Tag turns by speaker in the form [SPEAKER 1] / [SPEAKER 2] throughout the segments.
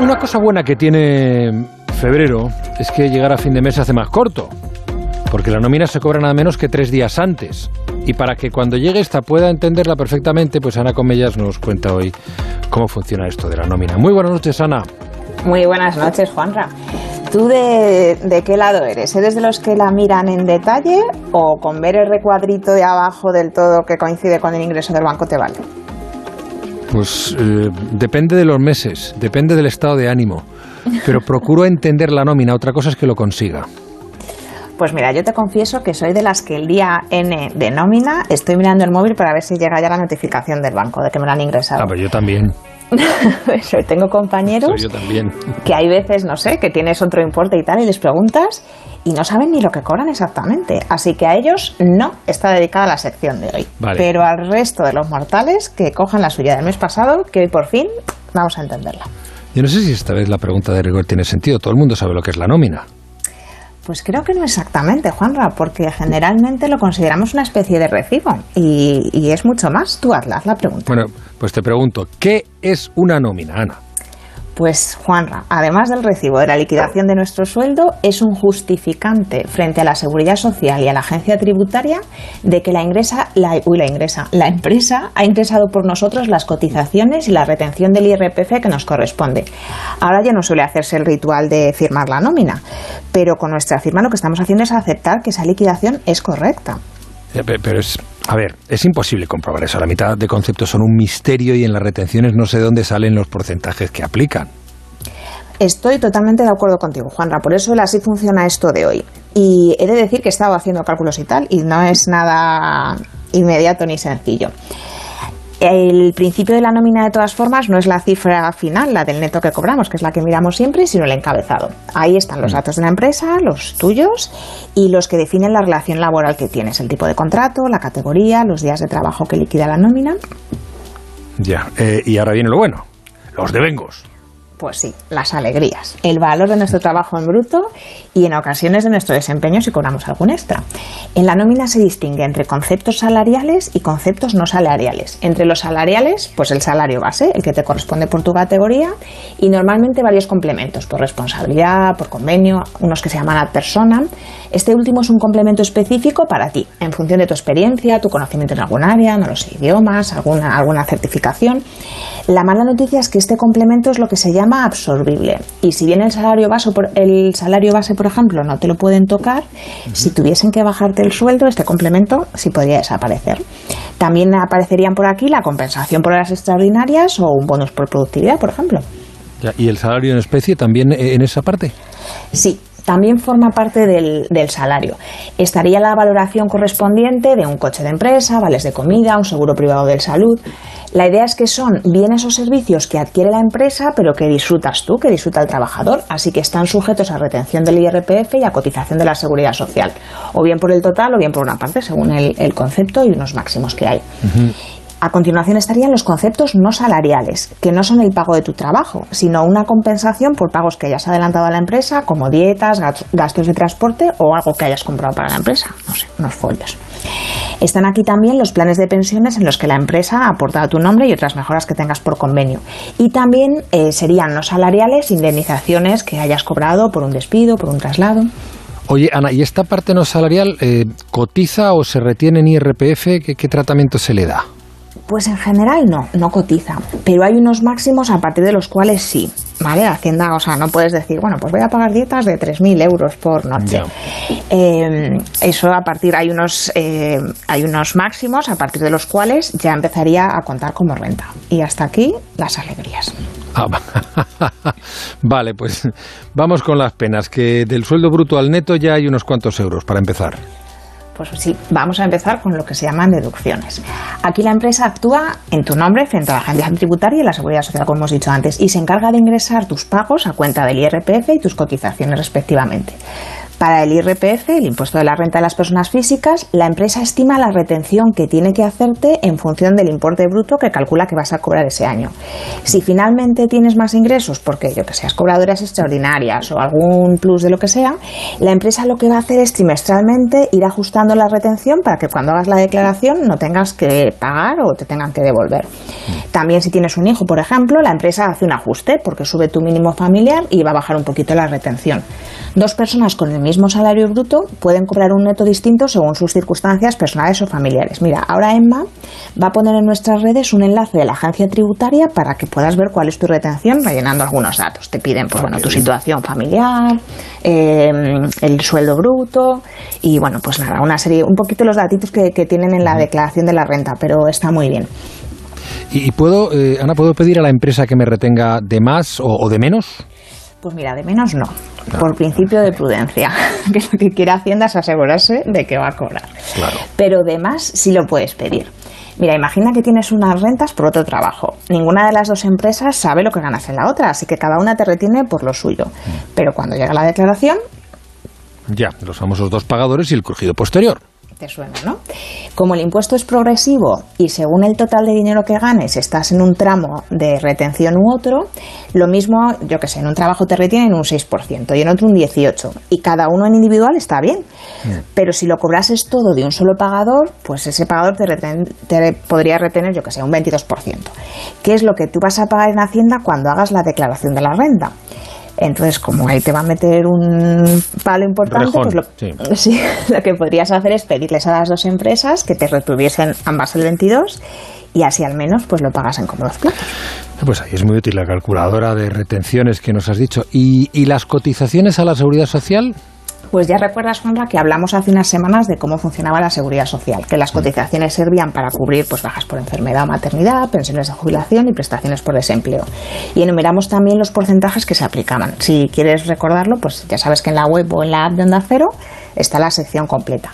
[SPEAKER 1] una cosa buena que tiene febrero es que llegar a fin de mes se hace más corto, porque la nómina se cobra nada menos que tres días antes. Y para que cuando llegue esta pueda entenderla perfectamente, pues Ana Comellas nos cuenta hoy cómo funciona esto de la nómina. Muy buenas noches, Ana.
[SPEAKER 2] Muy buenas noches, Juanra. ¿Tú de, de, qué lado eres? ¿Eres de los que la miran en detalle o con ver el recuadrito de abajo del todo que coincide con el ingreso del banco te vale?
[SPEAKER 1] Pues eh, depende de los meses, depende del estado de ánimo, pero procuro entender la nómina, otra cosa es que lo consiga.
[SPEAKER 2] Pues mira, yo te confieso que soy de las que el día N de nómina estoy mirando el móvil para ver si llega ya la notificación del banco de que me lo han ingresado.
[SPEAKER 1] Ah, pues yo también.
[SPEAKER 2] tengo compañeros
[SPEAKER 1] yo también.
[SPEAKER 2] que hay veces, no sé, que tienes otro importe y tal y les preguntas y no saben ni lo que cobran exactamente. Así que a ellos no está dedicada la sección de hoy.
[SPEAKER 1] Vale.
[SPEAKER 2] Pero al resto de los mortales que cojan la suya del mes pasado, que hoy por fin vamos a entenderla.
[SPEAKER 1] Yo no sé si esta vez la pregunta de rigor tiene sentido. Todo el mundo sabe lo que es la nómina.
[SPEAKER 2] Pues creo que no exactamente, Juanra, porque generalmente lo consideramos una especie de recibo y, y es mucho más. Tú hazla, haz la pregunta.
[SPEAKER 1] Bueno, pues te pregunto, ¿qué es una nómina, Ana?
[SPEAKER 2] Pues Juanra, además del recibo de la liquidación de nuestro sueldo, es un justificante frente a la seguridad social y a la agencia tributaria de que la ingresa, la, uy, la ingresa, la empresa ha ingresado por nosotros las cotizaciones y la retención del IRPF que nos corresponde. Ahora ya no suele hacerse el ritual de firmar la nómina, pero con nuestra firma lo que estamos haciendo es aceptar que esa liquidación es correcta.
[SPEAKER 1] Pero es, a ver, es imposible comprobar eso. La mitad de conceptos son un misterio y en las retenciones no sé de dónde salen los porcentajes que aplican.
[SPEAKER 2] Estoy totalmente de acuerdo contigo, Juanra. Por eso el así funciona esto de hoy. Y he de decir que he estado haciendo cálculos y tal, y no es nada inmediato ni sencillo. El principio de la nómina, de todas formas, no es la cifra final, la del neto que cobramos, que es la que miramos siempre, sino el encabezado. Ahí están los datos de la empresa, los tuyos y los que definen la relación laboral que tienes, el tipo de contrato, la categoría, los días de trabajo que liquida la nómina.
[SPEAKER 1] Ya, eh, y ahora viene lo bueno, los devengos.
[SPEAKER 2] Pues sí, las alegrías, el valor de nuestro trabajo en bruto y en ocasiones de nuestro desempeño si cobramos algún extra. En la nómina se distingue entre conceptos salariales y conceptos no salariales. Entre los salariales, pues el salario base, el que te corresponde por tu categoría, y normalmente varios complementos, por responsabilidad, por convenio, unos que se llaman ad personam. Este último es un complemento específico para ti, en función de tu experiencia, tu conocimiento en algún área, no los idiomas, alguna, alguna certificación. La mala noticia es que este complemento es lo que se llama absorbible. Y si bien el salario base, por, el salario base, por ejemplo, no te lo pueden tocar, uh -huh. si tuviesen que bajarte el sueldo, este complemento sí podría desaparecer. También aparecerían por aquí la compensación por horas extraordinarias o un bonus por productividad, por ejemplo.
[SPEAKER 1] ¿Y el salario en especie también en esa parte?
[SPEAKER 2] Sí, también forma parte del, del, salario. Estaría la valoración correspondiente de un coche de empresa, vales de comida, un seguro privado de salud. La idea es que son bienes o servicios que adquiere la empresa, pero que disfrutas tú, que disfruta el trabajador, así que están sujetos a retención del IRPF y a cotización de la seguridad social, o bien por el total o bien por una parte, según el, concepto y unos máximos que hay. A continuación estarían los conceptos no salariales, que no son el pago de tu trabajo, sino una compensación por pagos que hayas adelantado a la empresa, como dietas, gastos de transporte o algo que hayas comprado para la empresa, no sé, unos folios. Están aquí también los planes de pensiones en los que la empresa ha aportado tu nombre y otras mejoras que tengas por convenio. Y también eh, serían no salariales indemnizaciones que hayas cobrado por un despido, por un traslado.
[SPEAKER 1] Oye, Ana, ¿y esta parte no salarial eh, cotiza o se retiene en IRPF? ¿Qué, ¿Qué tratamiento se le da?
[SPEAKER 2] Pues en general no, no cotiza, pero hay unos máximos a partir de los cuales sí, ¿vale? Hacienda, o sea, no puedes decir, bueno, pues voy a pagar dietas de 3.000 euros por noche. Eh, eso a partir, hay unos, eh, hay unos máximos a partir de los cuales ya empezaría a contar como renta. Y hasta aquí las alegrías.
[SPEAKER 1] Ah, vale, pues vamos con las penas, que del sueldo bruto al neto ya hay unos cuantos euros para empezar.
[SPEAKER 2] Pues sí, vamos a empezar con lo que se llaman deducciones. Aquí la empresa actúa en tu nombre frente a la agencia tributaria y la seguridad social, como hemos dicho antes, y se encarga de ingresar tus pagos a cuenta del IRPF y tus cotizaciones respectivamente. Para el IRPF, el impuesto de la renta de las personas físicas, la empresa estima la retención que tiene que hacerte en función del importe bruto que calcula que vas a cobrar ese año. Si finalmente tienes más ingresos, porque yo que seas cobradoras extraordinarias o algún plus de lo que sea, la empresa lo que va a hacer es trimestralmente ir ajustando la retención para que cuando hagas la declaración no tengas que pagar o te tengan que devolver. También si tienes un hijo, por ejemplo, la empresa hace un ajuste porque sube tu mínimo familiar y va a bajar un poquito la retención. Dos personas con el mismo salario bruto pueden cobrar un neto distinto según sus circunstancias personales o familiares. Mira, ahora Emma va a poner en nuestras redes un enlace de la agencia tributaria para que puedas ver cuál es tu retención rellenando algunos datos. Te piden, pues bueno, tu situación familiar, eh, el sueldo bruto y bueno, pues nada, una serie, un poquito los datitos que, tienen en la declaración de la renta, pero está muy bien.
[SPEAKER 1] ¿Y puedo, eh, Ana, puedo pedir a la empresa que me retenga de más o de menos?
[SPEAKER 2] Pues mira, de menos no, por principio de prudencia, que lo que quiere Hacienda es asegurarse de que va a cobrar. Pero de más sí lo puedes pedir. Mira, imagina que tienes unas rentas por otro trabajo. Ninguna de las dos empresas sabe lo que ganas en la otra, así que cada una te retiene por lo suyo. Mm. Pero cuando llega la declaración...
[SPEAKER 1] Ya, los famosos dos pagadores y el crujido posterior
[SPEAKER 2] te suena, ¿no? Como el impuesto es progresivo y según el total de dinero que ganes estás en un tramo de retención u otro, lo mismo, yo que sé, en un trabajo te retienen un 6% y en otro un 18%. Y cada uno en individual está bien. Mm. Pero si lo cobrases todo de un solo pagador, pues ese pagador te, te podría retener, yo que sé, un 22%. ¿Qué es lo que tú vas a pagar en Hacienda cuando hagas la declaración de la renta? Entonces, como ahí te va a meter un palo importante, pues lo, lo que podrías hacer es pedirles a las dos empresas que te retuviesen ambas el 22 y así al menos pues lo pagas en cómodos platos.
[SPEAKER 1] Pues ahí es muy útil la calculadora de retenciones que nos has dicho. ¿Y, y las cotizaciones a la seguridad social?
[SPEAKER 2] Pues ya recuerdas, Juanra, que hablamos hace unas semanas de cómo funcionaba la seguridad social, que las cotizaciones servían para cubrir pues, bajas por enfermedad o maternidad, pensiones de jubilación y prestaciones por desempleo. Y enumeramos también los porcentajes que se aplicaban. Si quieres recordarlo, pues ya sabes que en la web o en la app de Onda Cero está la sección completa.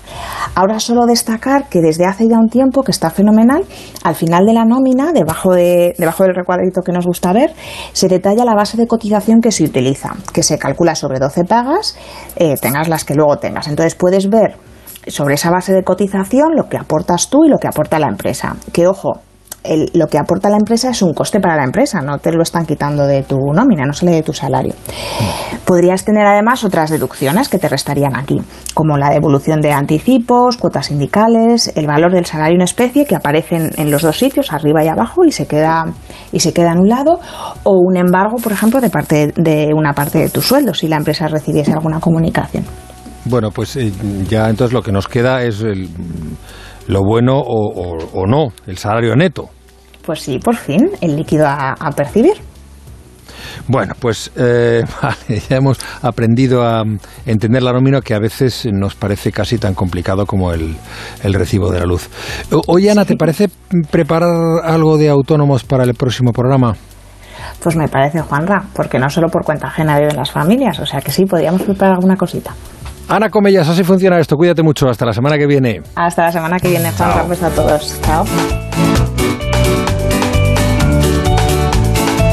[SPEAKER 2] Ahora solo destacar que desde hace ya un tiempo, que está fenomenal, al final de la nómina, debajo, de, debajo del recuadrito que nos gusta ver, se detalla la base de cotización que se utiliza, que se calcula sobre 12 pagas, eh, tengas las que luego tengas. Entonces puedes ver sobre esa base de cotización lo que aportas tú y lo que aporta la empresa. Que ojo, lo que aporta la empresa es un coste para la empresa, no te lo están quitando de tu nómina, no sale de tu salario. Podrías tener además otras deducciones que te restarían aquí, como la devolución de anticipos, cuotas sindicales, el valor del salario en especie que aparecen en los dos sitios, arriba y abajo, y se queda, y se queda anulado, o un embargo, por ejemplo, de, parte, de una parte de tu sueldo, si la empresa recibiese alguna comunicación.
[SPEAKER 1] Bueno, pues eh, ya entonces lo que nos queda es el lo bueno o, no, el salario neto.
[SPEAKER 2] Pues sí, por fin, el líquido a, percibir.
[SPEAKER 1] Bueno, pues eh, ya hemos aprendido a entender la nómina que a veces nos parece casi tan complicado como el, recibo de la luz. Oye, Ana, ¿te parece preparar algo de autónomos para el próximo programa?
[SPEAKER 2] Pues me parece, Juanra, porque no solo por cuenta ajena viven las familias, o sea que sí, podríamos preparar alguna cosita.
[SPEAKER 1] Ana Comellas, así funciona esto. Cuídate mucho. Hasta la semana que viene.
[SPEAKER 2] Hasta la semana que viene, Juan. Gracias a todos. Chao.